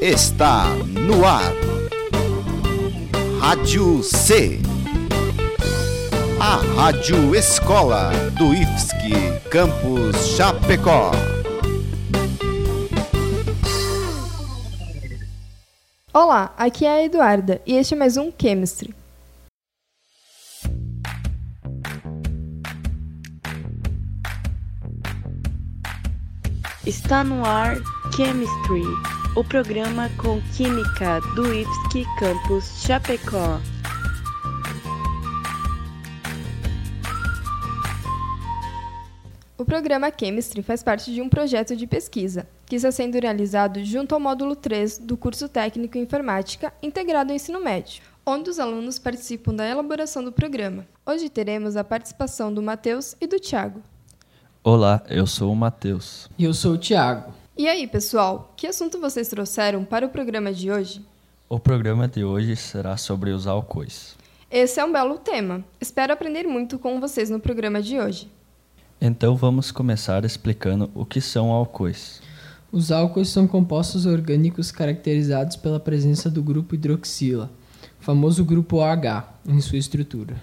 está no ar. Rádio C. A Rádio Escola do IFSC Campus Chapecó. Olá, aqui é a Eduarda e este é mais um Chemistry. Está no ar Chemistry, o programa com química do IFSC Campus Chapecó. O programa Chemistry faz parte de um projeto de pesquisa que está sendo realizado junto ao módulo 3 do curso técnico em informática integrado ao ensino médio, onde os alunos participam da elaboração do programa. Hoje teremos a participação do Matheus e do Tiago. Olá, eu sou o Matheus. E eu sou o Tiago. E aí, pessoal, que assunto vocês trouxeram para o programa de hoje? O programa de hoje será sobre os álcoois. Esse é um belo tema. Espero aprender muito com vocês no programa de hoje. Então vamos começar explicando o que são álcoois. Os álcoois são compostos orgânicos caracterizados pela presença do grupo hidroxila, o famoso grupo OH, em sua estrutura.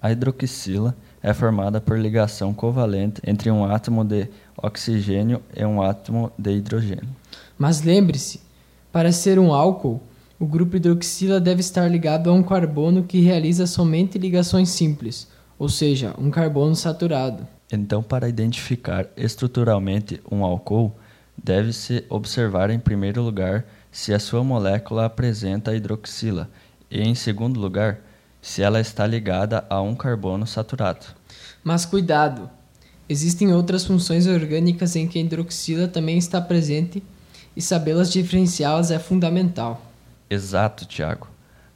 A hidroxila é formada por ligação covalente entre um átomo de oxigênio e um átomo de hidrogênio. Mas lembre-se, para ser um álcool, o grupo hidroxila deve estar ligado a um carbono que realiza somente ligações simples, ou seja, um carbono saturado. Então, para identificar estruturalmente um álcool, deve-se observar em primeiro lugar se a sua molécula apresenta hidroxila e, em segundo lugar, se ela está ligada a um carbono saturado. Mas cuidado! Existem outras funções orgânicas em que a hidroxila também está presente e sabê-las diferenciá-las é fundamental. Exato, Tiago.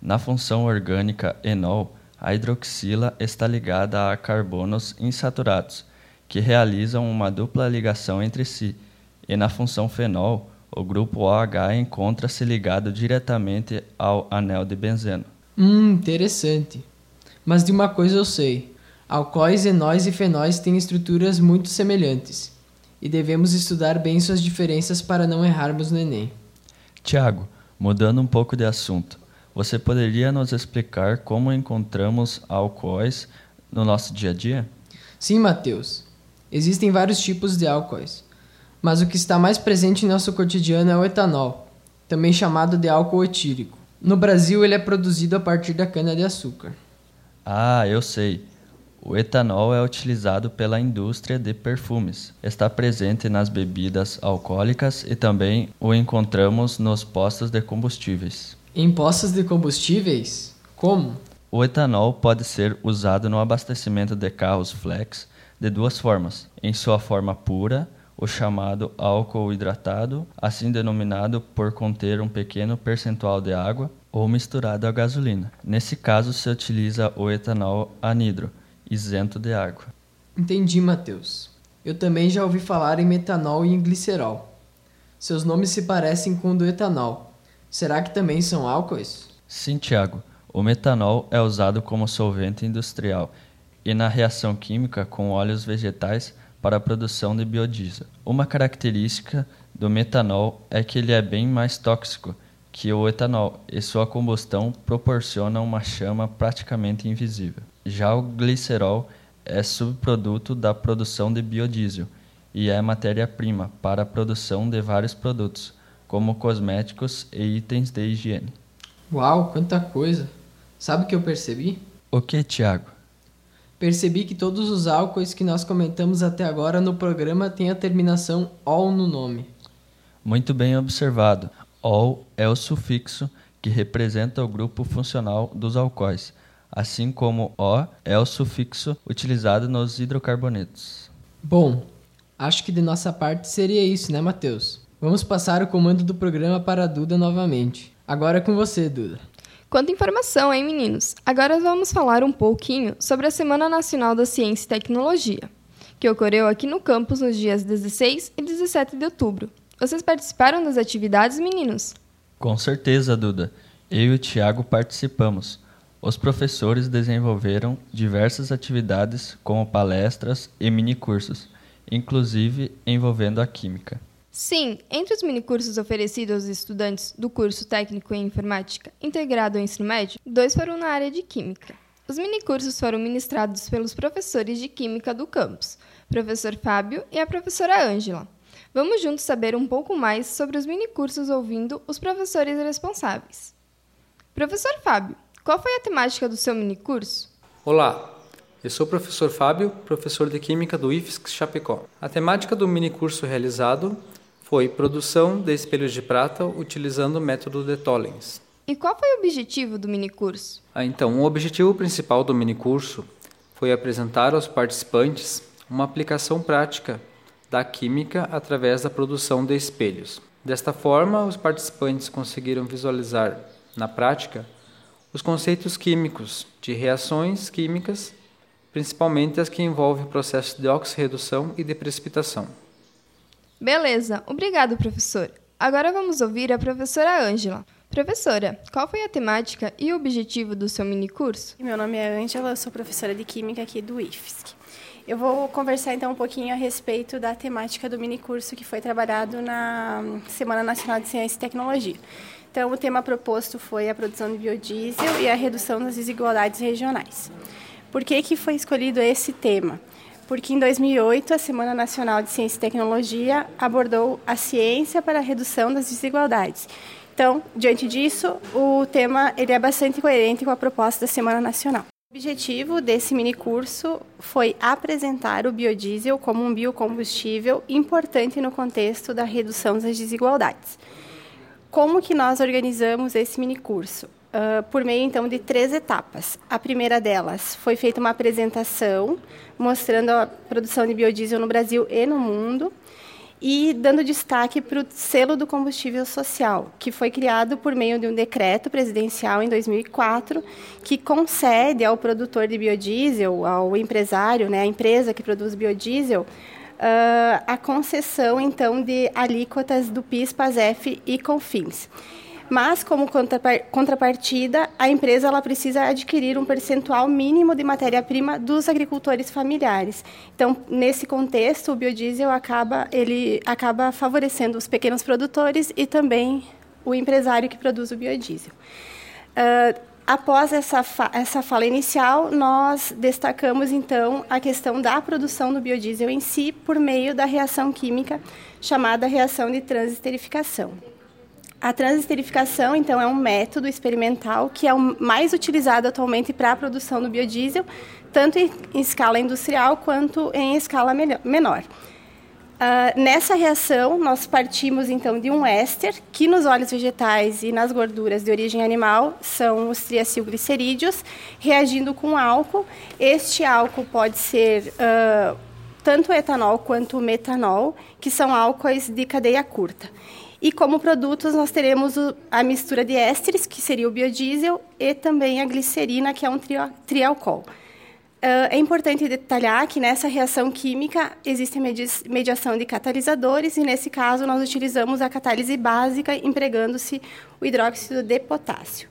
Na função orgânica enol, a hidroxila está ligada a carbonos insaturados, que realizam uma dupla ligação entre si, e na função fenol, o grupo OH encontra-se ligado diretamente ao anel de benzeno. Hum, interessante. Mas de uma coisa eu sei: alcoóis, enóis e fenóis têm estruturas muito semelhantes, e devemos estudar bem suas diferenças para não errarmos no Enem. Tiago, mudando um pouco de assunto, você poderia nos explicar como encontramos alcoóis no nosso dia a dia? Sim, Matheus. Existem vários tipos de álcoois, mas o que está mais presente em nosso cotidiano é o etanol, também chamado de álcool etílico. No Brasil, ele é produzido a partir da cana-de-açúcar. Ah, eu sei. O etanol é utilizado pela indústria de perfumes. Está presente nas bebidas alcoólicas e também o encontramos nos postos de combustíveis. Em postos de combustíveis? Como? O etanol pode ser usado no abastecimento de carros flex de duas formas: em sua forma pura, o chamado álcool hidratado, assim denominado por conter um pequeno percentual de água, ou misturado à gasolina. Nesse caso, se utiliza o etanol anidro, isento de água. Entendi, Matheus. Eu também já ouvi falar em metanol e em glicerol. Seus nomes se parecem com o do etanol. Será que também são álcoois? Sim, Tiago. O metanol é usado como solvente industrial e na reação química com óleos vegetais para a produção de biodiesel. Uma característica do metanol é que ele é bem mais tóxico que o etanol e sua combustão proporciona uma chama praticamente invisível. Já o glicerol é subproduto da produção de biodiesel e é matéria-prima para a produção de vários produtos, como cosméticos e itens de higiene. Uau, quanta coisa! Sabe o que eu percebi? O que, Tiago? Percebi que todos os álcoois que nós comentamos até agora no programa têm a terminação OL no nome. Muito bem observado. OL é o sufixo que representa o grupo funcional dos alcoóis, assim como O é o sufixo utilizado nos hidrocarbonetos. Bom, acho que de nossa parte seria isso, né, Matheus? Vamos passar o comando do programa para a Duda novamente. Agora é com você, Duda. Quanta informação, hein, meninos? Agora vamos falar um pouquinho sobre a Semana Nacional da Ciência e Tecnologia, que ocorreu aqui no campus nos dias 16 e 17 de outubro. Vocês participaram das atividades, meninos? Com certeza, Duda. Eu e o Tiago participamos. Os professores desenvolveram diversas atividades, como palestras e minicursos, inclusive envolvendo a química. Sim, entre os minicursos oferecidos aos estudantes do curso técnico em informática integrado ao ensino médio, dois foram na área de química. Os minicursos foram ministrados pelos professores de química do campus, professor Fábio e a professora Ângela. Vamos juntos saber um pouco mais sobre os minicursos ouvindo os professores responsáveis. Professor Fábio, qual foi a temática do seu minicurso? Olá, eu sou o professor Fábio, professor de Química do IFSC Chapecó. A temática do minicurso realizado foi produção de espelhos de prata utilizando o método de Tollens. E qual foi o objetivo do minicurso? Ah, então, o objetivo principal do minicurso foi apresentar aos participantes uma aplicação prática da química através da produção de espelhos. Desta forma, os participantes conseguiram visualizar na prática os conceitos químicos de reações químicas, principalmente as que envolvem processos de oxirredução e de precipitação. Beleza, obrigado, professor. Agora vamos ouvir a professora Ângela. Professora, qual foi a temática e o objetivo do seu minicurso? Meu nome é Ângela, eu sou professora de Química aqui do IFSC. Eu vou conversar então um pouquinho a respeito da temática do minicurso que foi trabalhado na Semana Nacional de Ciência e Tecnologia. Então, o tema proposto foi a produção de biodiesel e a redução das desigualdades regionais. Por que, que foi escolhido esse tema? porque em 2008 a Semana Nacional de Ciência e Tecnologia abordou a ciência para a redução das desigualdades. Então, diante disso, o tema ele é bastante coerente com a proposta da Semana Nacional. O objetivo desse minicurso foi apresentar o biodiesel como um biocombustível importante no contexto da redução das desigualdades. Como que nós organizamos esse minicurso? Uh, por meio então de três etapas. A primeira delas foi feita uma apresentação mostrando a produção de biodiesel no Brasil e no mundo e dando destaque para o selo do combustível social, que foi criado por meio de um decreto presidencial em 2004, que concede ao produtor de biodiesel, ao empresário, né, a empresa que produz biodiesel, uh, a concessão então de alíquotas do PIS, PASEF e CONFINS mas como contrapartida, a empresa ela precisa adquirir um percentual mínimo de matéria-prima dos agricultores familiares. Então, nesse contexto, o biodiesel acaba ele acaba favorecendo os pequenos produtores e também o empresário que produz o biodiesel. Uh, após essa, fa essa fala inicial, nós destacamos então a questão da produção do biodiesel em si por meio da reação química chamada reação de transesterificação. A transesterificação, então, é um método experimental que é o mais utilizado atualmente para a produção do biodiesel, tanto em escala industrial quanto em escala menor. Uh, nessa reação, nós partimos então de um éster, que nos óleos vegetais e nas gorduras de origem animal são os triacilglicerídeos, reagindo com álcool. Este álcool pode ser uh, tanto etanol quanto metanol, que são álcoois de cadeia curta. E como produtos nós teremos a mistura de ésteres, que seria o biodiesel, e também a glicerina, que é um trialcool. Ah, é importante detalhar que nessa reação química existe mediação de catalisadores e, nesse caso, nós utilizamos a catálise básica empregando-se o hidróxido de potássio.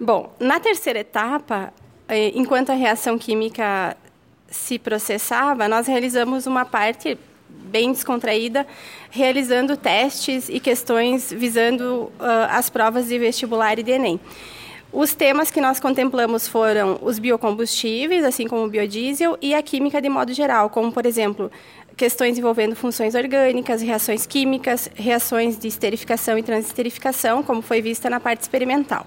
Bom, na terceira etapa, eh, enquanto a reação química se processava, nós realizamos uma parte bem descontraída, realizando testes e questões visando uh, as provas de vestibular e de Enem. Os temas que nós contemplamos foram os biocombustíveis, assim como o biodiesel, e a química de modo geral, como, por exemplo, questões envolvendo funções orgânicas, reações químicas, reações de esterificação e transesterificação, como foi vista na parte experimental.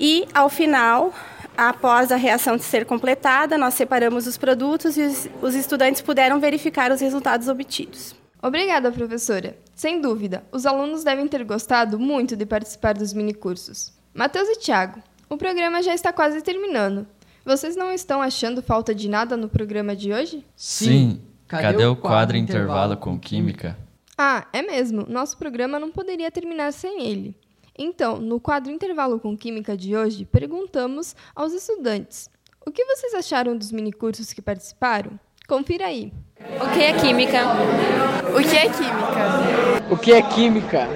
E, ao final, Após a reação ser completada, nós separamos os produtos e os, estudantes puderam verificar os resultados obtidos. Obrigada, professora. Sem dúvida, os alunos devem ter gostado muito de participar dos minicursos. Matheus e Tiago, o programa já está quase terminando. Vocês não estão achando falta de nada no programa de hoje? Sim. Cadê, Cadê o quadro, quadro intervalo com química? Ah, é mesmo. Nosso programa não poderia terminar sem ele. Então, no quadro Intervalo com Química de hoje, perguntamos aos estudantes: o que vocês acharam dos minicursos que participaram? Confira aí. O que é química? O que é química? O que é química?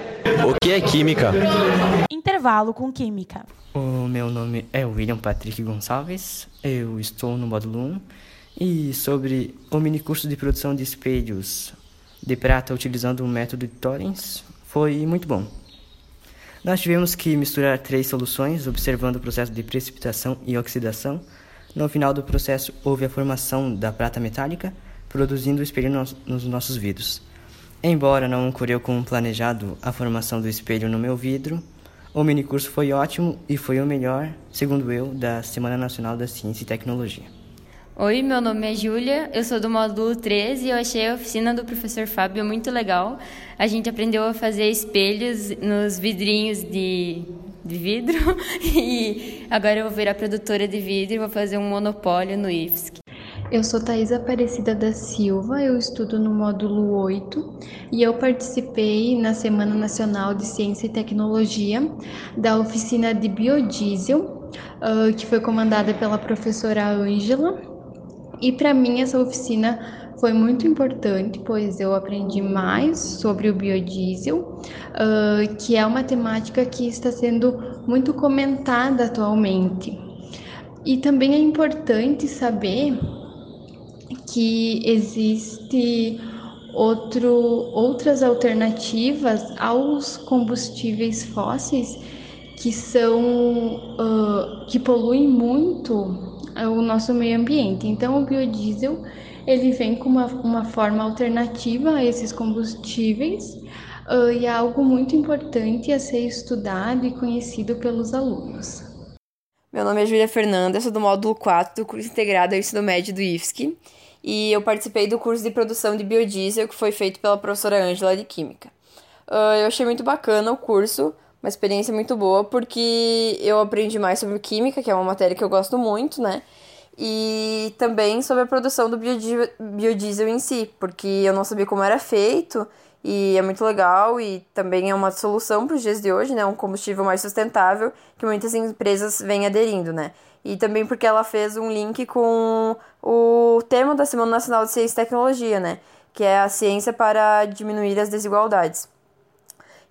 O que é química? Intervalo com química. O meu nome é William Patrick Gonçalves. Eu estou no módulo 1 e sobre o minicurso de produção de espelhos de prata utilizando o método de Torrens foi muito bom. Nós tivemos que misturar três soluções, observando o processo de precipitação e oxidação. No final do processo, houve a formação da prata metálica, produzindo o espelho nos, nos nossos vidros. Embora não ocorreu como planejado a formação do espelho no meu vidro, o minicurso foi ótimo e foi o melhor, segundo eu, da Semana Nacional da Ciência e Tecnologia. Oi, meu nome é Júlia, eu sou do módulo 13 e eu achei a oficina do professor Fábio muito legal. A gente aprendeu a fazer espelhos nos vidrinhos de, de vidro e agora eu vou virar produtora de vidro e vou fazer um monopólio no IFSC. Eu sou Thais Aparecida da Silva, eu estudo no módulo 8 e eu participei na Semana Nacional de Ciência e Tecnologia da oficina de biodiesel, uh, que foi comandada pela professora Ângela. E para mim essa oficina foi muito importante, pois eu aprendi mais sobre o biodiesel, uh, que é uma temática que está sendo muito comentada atualmente. E também é importante saber que existe outro, outras alternativas aos combustíveis fósseis que são uh, que poluem muito o nosso meio ambiente. Então o biodiesel ele vem com uma, uma forma alternativa a esses combustíveis uh, e é algo muito importante a ser estudado e conhecido pelos alunos. Meu nome é Júlia Fernanda, sou do módulo 4 do curso integrado ao ensino médio do IFSC e eu participei do curso de produção de biodiesel que foi feito pela professora Ângela de Química. Uh, eu achei muito bacana o curso, uma experiência muito boa, porque eu aprendi mais sobre química, que é uma matéria que eu gosto muito, né? E também sobre a produção do biodiesel, em si, porque eu não sabia como era feito e é muito legal e também é uma solução para os dias de hoje, né? Um combustível mais sustentável que muitas empresas vêm aderindo, né? E também porque ela fez um link com o tema da Semana Nacional de Ciência e Tecnologia, né? Que é a ciência para diminuir as desigualdades.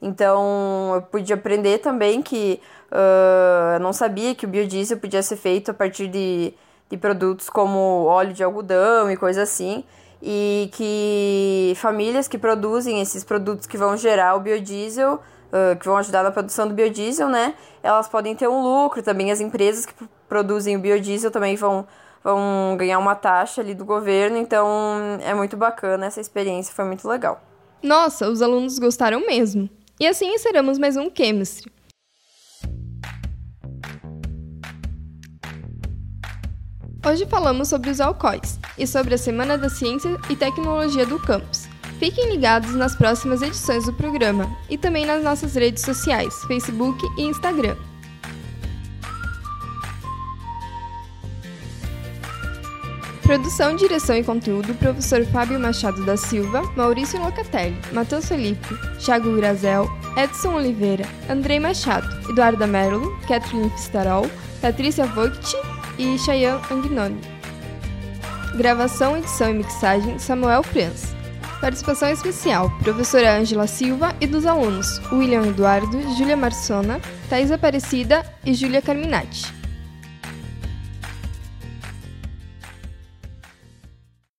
Então, eu pude aprender também que uh, eu não sabia que o biodiesel podia ser feito a partir de, de produtos como óleo de algodão e coisa assim. E que famílias que produzem esses produtos que vão gerar o biodiesel uh, que vão ajudar na produção do biodiesel, né? Elas podem ter um lucro também. As empresas que produzem o biodiesel também vão, vão ganhar uma taxa ali do governo. Então é muito bacana essa experiência, foi muito legal. Nossa, os alunos gostaram mesmo. E assim encerramos mais um Chemistry. Hoje falamos sobre os alcoóis e sobre a Semana da Ciência e Tecnologia do Campus. Fiquem ligados nas próximas edições do programa e também nas nossas redes sociais, Facebook e Instagram. Produção, direção e conteúdo: Professor Fábio Machado da Silva, Maurício Locatelli, Matheus Felipe, Thiago Grazel, Edson Oliveira, Andrei Machado, Eduarda Merlo, Kathleen Fistarol, Patrícia Vogt e Cheyenne Angnoni. Gravação, edição e mixagem: Samuel Franz. Participação especial: professora Ângela Silva e dos alunos William Eduardo, Júlia Marsona, Thais Aparecida e Júlia Carminati.